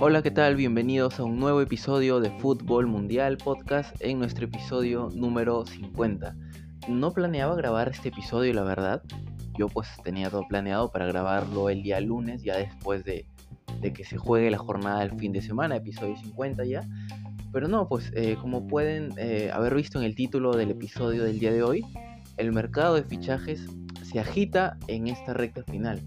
Hola, ¿qué tal? Bienvenidos a un nuevo episodio de Fútbol Mundial Podcast en nuestro episodio número 50. No planeaba grabar este episodio, la verdad. Yo pues tenía todo planeado para grabarlo el día lunes, ya después de, que se juegue la jornada del fin de semana, episodio 50 ya. Pero no, pues eh, como pueden eh, haber visto en el título del episodio del día de hoy, el mercado de fichajes se agita en esta recta final.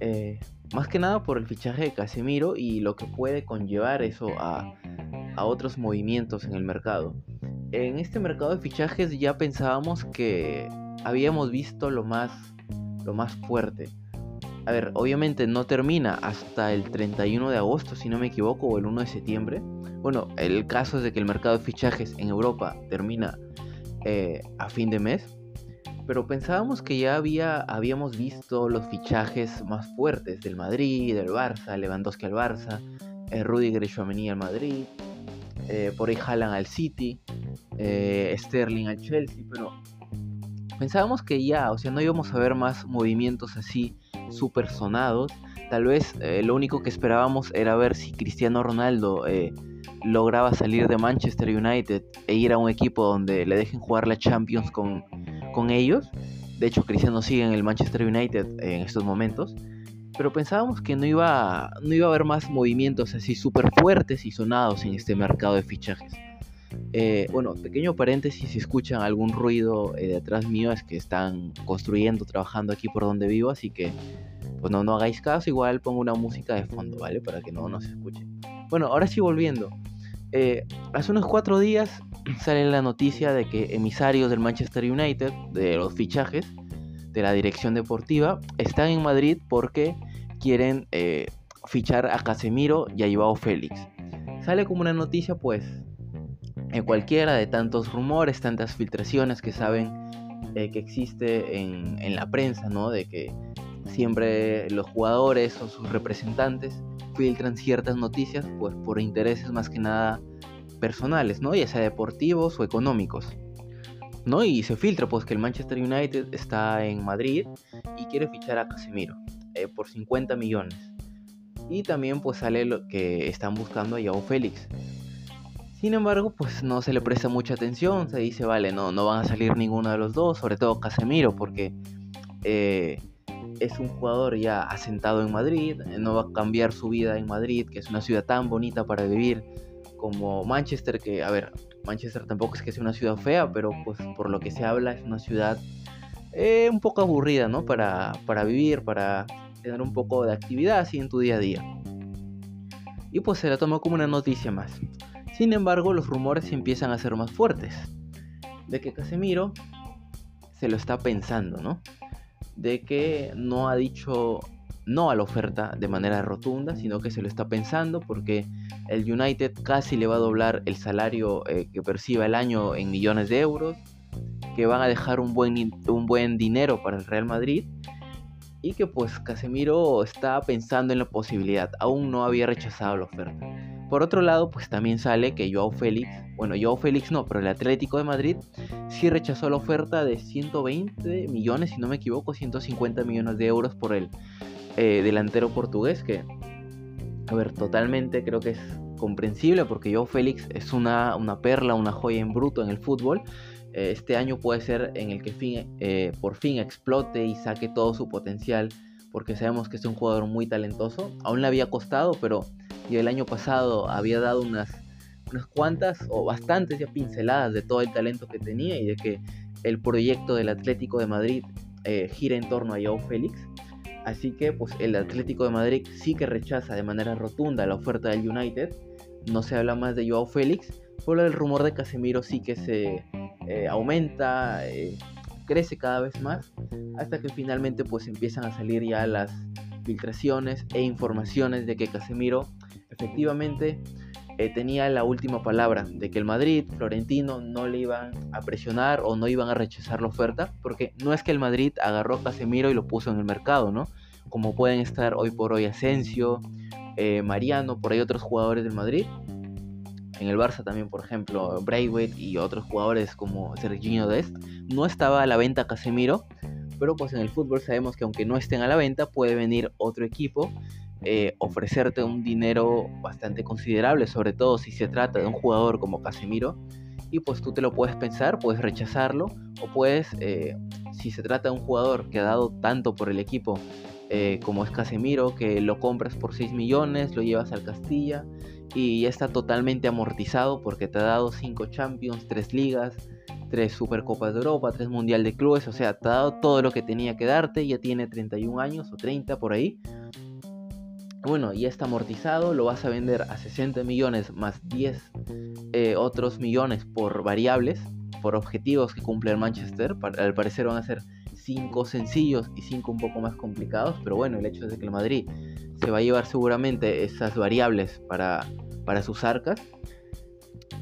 Eh, más que nada por el fichaje de Casemiro y lo que puede conllevar eso a, otros movimientos en el mercado. En este mercado de fichajes ya pensábamos que habíamos visto lo más, lo más fuerte. A ver, obviamente no termina hasta el 31 de agosto, si no me equivoco, o el 1 de septiembre. Bueno, el caso es de que el mercado de fichajes en Europa termina eh, a fin de mes pero pensábamos que ya había, habíamos visto los fichajes más fuertes del Madrid, del Barça, Lewandowski al Barça, eh, Rudiger al Madrid, eh, por ahí Haaland al City, eh, Sterling al Chelsea, pero pensábamos que ya, o sea, no íbamos a ver más movimientos así super sonados. Tal vez eh, lo único que esperábamos era ver si Cristiano Ronaldo lograba salir de Manchester United e ir a un equipo donde le dejen jugar la Champions con con ellos. De hecho, Cristiano sigue en el Manchester United en estos momentos. Pero pensábamos que no iba, no iba a haber más movimientos así súper fuertes y sonados en este mercado de fichajes. Eh, bueno, pequeño paréntesis, si escuchan algún ruido eh, detrás mío es que están construyendo, trabajando aquí por donde vivo, así que pues no, no hagáis caso, igual pongo una música de fondo, ¿vale? Para que no, no se escuche. Bueno, ahora sí volviendo. Eh, hace unos cuatro días sale la noticia de que emisarios del Manchester United, de los fichajes, de la dirección deportiva, están en Madrid porque quieren eh, fichar a Casemiro y a Joao Félix. Sale como una noticia, pues, en cualquiera de tantos rumores, tantas filtraciones que saben eh, que existe en, en, la prensa, ¿no? De que siempre los jugadores o sus representantes filtran ciertas noticias, pues, por intereses más que nada personales, ¿no? Ya sea deportivos o económicos. ¿no? Y se filtra pues que el Manchester United está en Madrid y quiere fichar a Casemiro eh, por 50 millones. Y también pues sale lo que están buscando a Joao Félix. Sin embargo, pues no se le presta mucha atención, se dice, vale, no, no van a salir ninguno de los dos, sobre todo Casemiro, porque eh, es un jugador ya asentado en Madrid, no va a cambiar su vida en Madrid, que es una ciudad tan bonita para vivir como Manchester, que, a ver, Manchester tampoco es que sea una ciudad fea, pero pues por lo que se habla es una ciudad eh, un poco aburrida, ¿no? Para, para vivir, para tener un poco de actividad así en tu día a día. Y pues se la tomó como una noticia más. Sin embargo, los rumores empiezan a ser más fuertes. De que Casemiro se lo está pensando, ¿no? De que no ha dicho no a la oferta de manera rotunda, sino que se lo está pensando porque el United casi le va a doblar el salario eh, que perciba el año en millones de euros, que van a dejar un buen, un buen dinero para el Real Madrid y que pues Casemiro está pensando en la posibilidad, aún no había rechazado la oferta. Por otro lado, pues también sale que Joao Félix, bueno, Joao Félix no, pero el Atlético de Madrid sí rechazó la oferta de 120 millones, si no me equivoco, 150 millones de euros por él. Eh, delantero portugués que, a ver, totalmente creo que es comprensible porque yo Félix es una, una perla, una joya en bruto en el fútbol. Este año puede ser en el que eh, por fin explote y saque todo su potencial porque sabemos que es un jugador muy talentoso. Aún le había costado, pero el año pasado había dado unas, unas cuantas o bastantes ya pinceladas de todo el talento que tenía y de que el proyecto del Atlético de Madrid gira en torno a Joao Félix. Así que pues el Atlético de Madrid sí que rechaza de manera rotunda la oferta del United. No se habla más de Joao Félix, solo el rumor de Casemiro sí que se eh, aumenta, eh, crece cada vez más, hasta que finalmente pues empiezan a salir ya las filtraciones e informaciones de que Casemiro efectivamente eh, tenía la última palabra, de que el Madrid, Florentino, no le iban a presionar o no iban a rechazar la oferta, porque no es que el Madrid agarró a Casemiro y lo puso en el mercado, ¿no? Como pueden estar hoy por hoy Asensio, eh, Mariano, por ahí otros jugadores del Madrid. En el Barça también, por ejemplo, Braithwaite y otros jugadores como Serginho Dest. No estaba a la venta Casemiro, pero pues en el fútbol sabemos que aunque no estén a la venta, puede venir otro equipo eh, ofrecerte un dinero bastante considerable, sobre todo si se trata de un jugador como Casemiro, y pues tú te lo puedes pensar, puedes rechazarlo, o puedes, eh, si se trata de un jugador que ha dado tanto por el equipo eh, como es Casemiro, que lo compras por 6 millones, lo llevas al Castilla y ya está totalmente amortizado porque te ha dado 5 Champions, 3 ligas, 3 Supercopas de Europa, 3 Mundial de Clubes, o sea, te ha dado todo lo que tenía que darte, ya tiene 31 años o 30 por ahí. Bueno, ya está amortizado, lo vas a vender a 60 millones más 10 eh, otros millones por variables, por objetivos que cumple el Manchester. Al parecer van a ser cinco sencillos y cinco un poco más complicados, pero bueno, el hecho es de que el Madrid se va a llevar seguramente esas variables para, para sus arcas.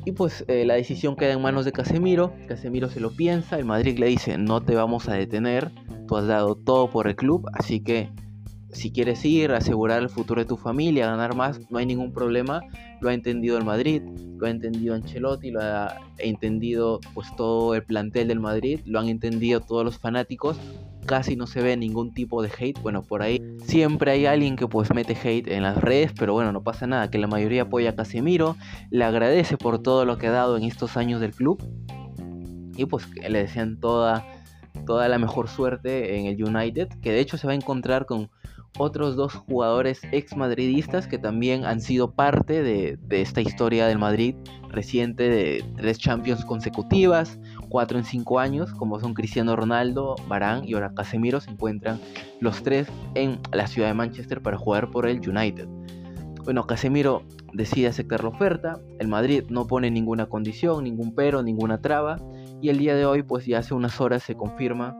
Y pues eh, la decisión queda en manos de Casemiro, Casemiro se lo piensa, el Madrid le dice no te vamos a detener, tú has dado todo por el club, así que si quieres ir, asegurar el futuro de tu familia, ganar más, no hay ningún problema. Lo ha entendido el Madrid, lo ha entendido Ancelotti, lo ha entendido pues todo el plantel del Madrid, lo han entendido todos los fanáticos. Casi no se ve ningún tipo de hate. Bueno, por ahí siempre hay alguien que pues mete hate en las redes, pero bueno, no pasa nada, que la mayoría apoya a Casemiro, le agradece por todo lo que ha dado en estos años del club. Y pues le desean toda toda la mejor suerte en el United, que de hecho se va a encontrar con otros dos jugadores ex madridistas que también han sido parte de, esta historia del Madrid reciente de tres Champions consecutivas, cuatro en cinco años, como son Cristiano Ronaldo, Barán y ahora Casemiro, se encuentran los tres en la ciudad de Manchester para jugar por el United. Bueno, Casemiro decide aceptar la oferta, el Madrid no pone ninguna condición, ningún pero, ninguna traba, y el día de hoy, pues ya hace unas horas se confirma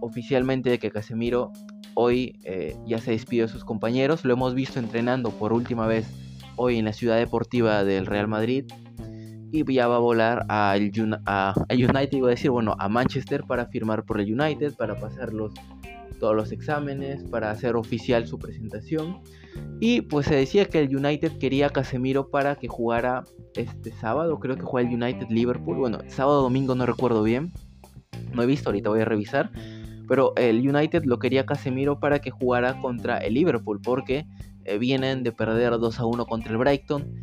oficialmente de que Casemiro hoy eh, ya se despidió de sus compañeros. Lo hemos visto entrenando por última vez hoy en la ciudad deportiva del Real Madrid. Y ya va a volar al a, United, a decir, bueno, a Manchester para firmar por el United, para pasar todos los exámenes, para hacer oficial su presentación. Y pues se decía que el United quería a Casemiro para que jugara este sábado, creo que juega el United Liverpool, bueno, sábado domingo no recuerdo bien, no he visto, ahorita voy a revisar pero el United lo quería Casemiro para que jugara contra el Liverpool, porque eh, vienen de perder 2 a 1 contra el Brighton.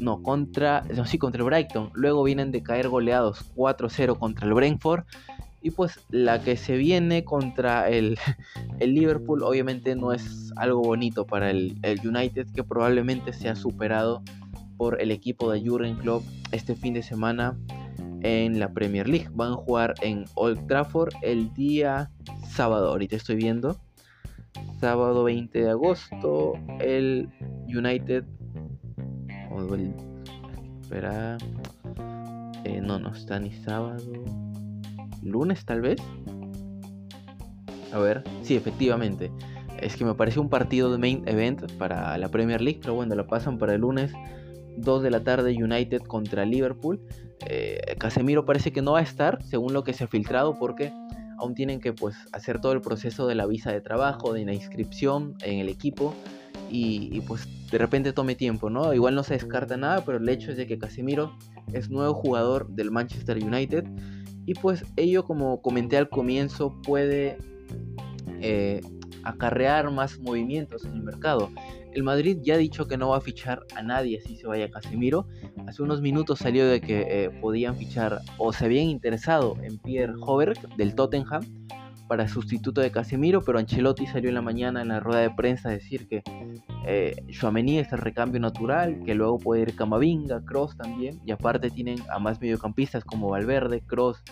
No, contra, no, sí, contra el Brighton. Luego vienen de caer goleados 4 0 contra el Brentford. Y pues la que se viene contra el, el, Liverpool obviamente no es algo bonito para el, el, United que probablemente sea superado por el equipo de Jurgen Klopp este fin de semana en la Premier League. Van a jugar en Old Trafford el día sábado. Ahorita estoy viendo. Sábado 20 de agosto. El United. espera. Eh, no, no está ni sábado. Lunes tal vez. A ver. Sí, efectivamente. Es que me parece un partido de main event para la Premier League. Pero bueno, lo pasan para el lunes. 2 de la tarde United contra Liverpool. Eh, Casemiro parece que no va a estar, según lo que se ha filtrado, porque aún tienen que pues, hacer todo el proceso de la visa de trabajo, de la inscripción en el equipo. Y, pues de repente tome tiempo, ¿no? Igual no se descarta nada, pero el hecho es de que Casemiro es nuevo jugador del Manchester United. Y pues ello, como comenté al comienzo, puede eh, acarrear más movimientos en el mercado. El Madrid ya ha dicho que no va a fichar a nadie si se vaya Casemiro. Hace unos minutos salió de que eh, podían fichar o se habían interesado en Pierre Hoberg del Tottenham para sustituto de Casemiro, pero Ancelotti salió en la mañana en la rueda de prensa a decir que eh, es el recambio natural, que luego puede ir Camavinga, Cross también, y aparte tienen a más mediocampistas como Valverde, Cross,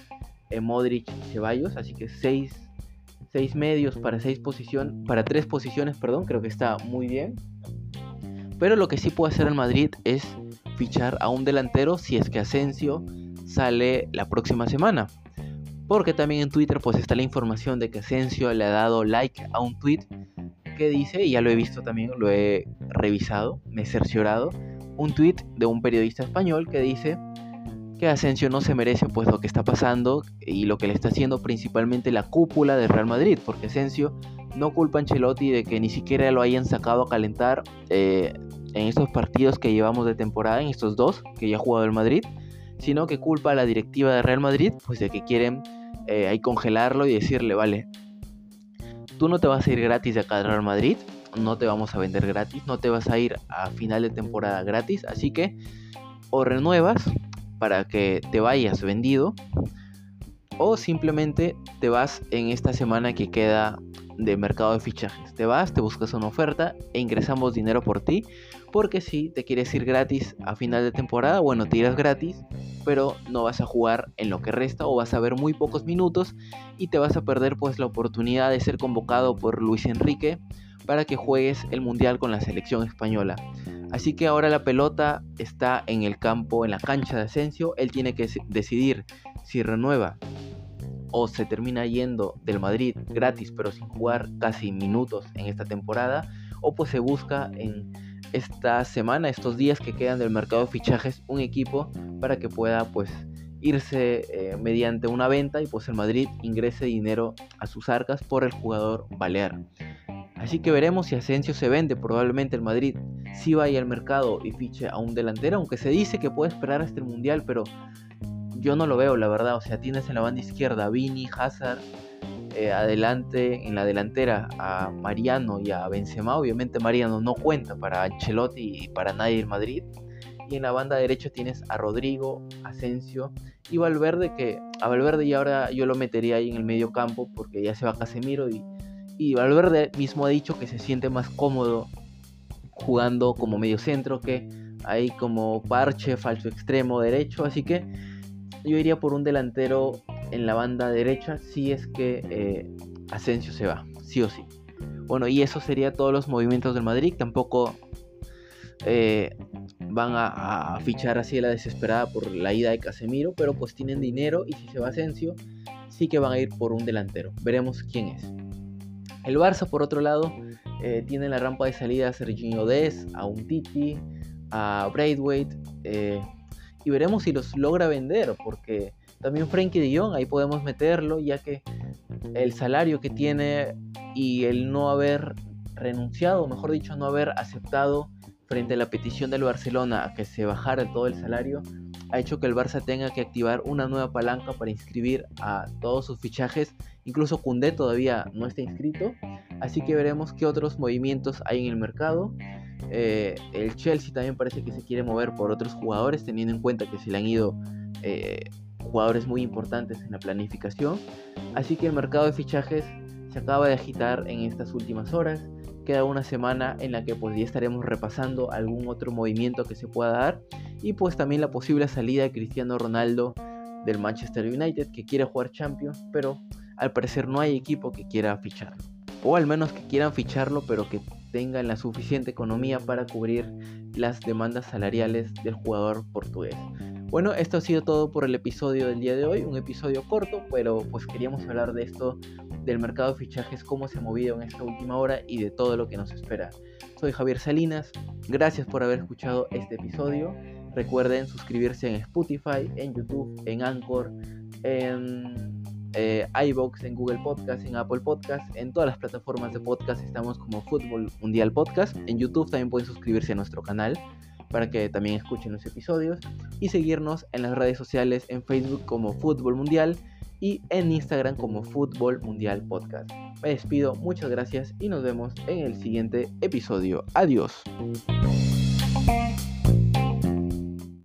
eh, Modric y Ceballos, así que seis, seis medios para seis posiciones, para tres posiciones, perdón, creo que está muy bien. Pero lo que sí puede hacer el Madrid es fichar a un delantero si es que Asensio sale la próxima semana. Porque también en Twitter pues está la información de que Asensio le ha dado like a un tweet que dice, y ya lo he visto también, lo he revisado, me he cerciorado, un tweet de un periodista español que dice que Asensio no se merece pues lo que está pasando y lo que le está haciendo principalmente la cúpula del Real Madrid, porque Asensio no culpa a Ancelotti de que ni siquiera lo hayan sacado a calentar eh, en estos partidos que llevamos de temporada, en estos dos que ya ha jugado el Madrid, sino que culpa a la directiva de Real Madrid, pues de que quieren eh, ahí congelarlo y decirle, vale, tú no te vas a ir gratis de acá al Real Madrid, no te vamos a vender gratis, no te vas a ir a final de temporada gratis, así que o renuevas para que te vayas vendido o simplemente te vas en esta semana que queda de mercado de fichajes. Te vas, te buscas una oferta e ingresamos dinero por ti. Porque si te quieres ir gratis a final de temporada, bueno, te irás gratis, pero no vas a jugar en lo que resta o vas a ver muy pocos minutos y te vas a perder pues la oportunidad de ser convocado por Luis Enrique para que juegues el Mundial con la selección española. Así que ahora la pelota está en el campo, en la cancha de Asensio. Él tiene que decidir si renueva o se termina yendo del Madrid gratis pero sin jugar casi minutos en esta temporada o pues se busca en esta semana, estos días que quedan del mercado de fichajes un equipo para que pueda pues irse eh, mediante una venta y pues el Madrid ingrese dinero a sus arcas por el jugador Balear. Así que veremos si Asensio se vende, probablemente el Madrid sí vaya al mercado y fiche a un delantero, aunque se dice que puede esperar hasta el Mundial, pero yo no lo veo, la verdad. O sea, tienes en la banda izquierda a Vini, Hazard, eh, adelante, en la delantera a Mariano y a Benzema. Obviamente Mariano no cuenta para Ancelotti y para nadie en Madrid. Y en la banda derecha tienes a Rodrigo, Asensio y Valverde, que a Valverde y ahora yo lo metería ahí en el medio campo porque ya se va Casemiro y, y Valverde mismo ha dicho que se siente más cómodo jugando como medio centro que ahí como parche, falso extremo derecho. Así que yo iría por un delantero en la banda derecha si es que eh, Asensio se va, sí o sí. Bueno, y eso sería todos los movimientos del Madrid. Tampoco eh, van a, fichar así a la desesperada por la ida de Casemiro, pero pues tienen dinero y si se va Asensio, sí que van a ir por un delantero. Veremos quién es. El Barça, por otro lado, eh, tiene la rampa de salida a Serginho Dez, a Titi, a Braithwaite y veremos si los logra vender, porque también Frankie de Jong ahí podemos meterlo, ya que el salario que tiene y el no haber renunciado, mejor dicho, no haber aceptado frente a la petición del Barcelona a que se bajara todo el salario, ha hecho que el Barça tenga que activar una nueva palanca para inscribir a todos sus fichajes. Incluso Cundé todavía no está inscrito. Así que veremos qué otros movimientos hay en el mercado. Eh, el Chelsea también parece que se quiere mover por otros jugadores, teniendo en cuenta que se le han ido eh, jugadores muy importantes en la planificación. Así que el mercado de fichajes se acaba de agitar en estas últimas horas. Queda una semana en la que pues ya estaremos repasando algún otro movimiento que se pueda dar y pues también la posible salida de Cristiano Ronaldo del Manchester United que quiere jugar Champions, pero al parecer no hay equipo que quiera ficharlo. O al menos que quieran ficharlo, pero que tengan la suficiente economía para cubrir las demandas salariales del jugador portugués. Bueno, esto ha sido todo por el episodio del día de hoy, un episodio corto, pero pues queríamos hablar de esto, del mercado de fichajes, cómo se ha movido en esta última hora y de todo lo que nos espera. Soy Javier Salinas, gracias por haber escuchado este episodio. Recuerden suscribirse en Spotify, en YouTube, en Anchor, en eh, iBox, en Google Podcast, en Apple Podcast, en todas las plataformas de podcast estamos como Fútbol Mundial Podcast. En YouTube también pueden suscribirse a nuestro canal para que también escuchen los episodios y seguirnos en las redes sociales en Facebook como Fútbol Mundial y en Instagram como Fútbol Mundial Podcast. Me despido, muchas gracias y nos vemos en el siguiente episodio. Adiós.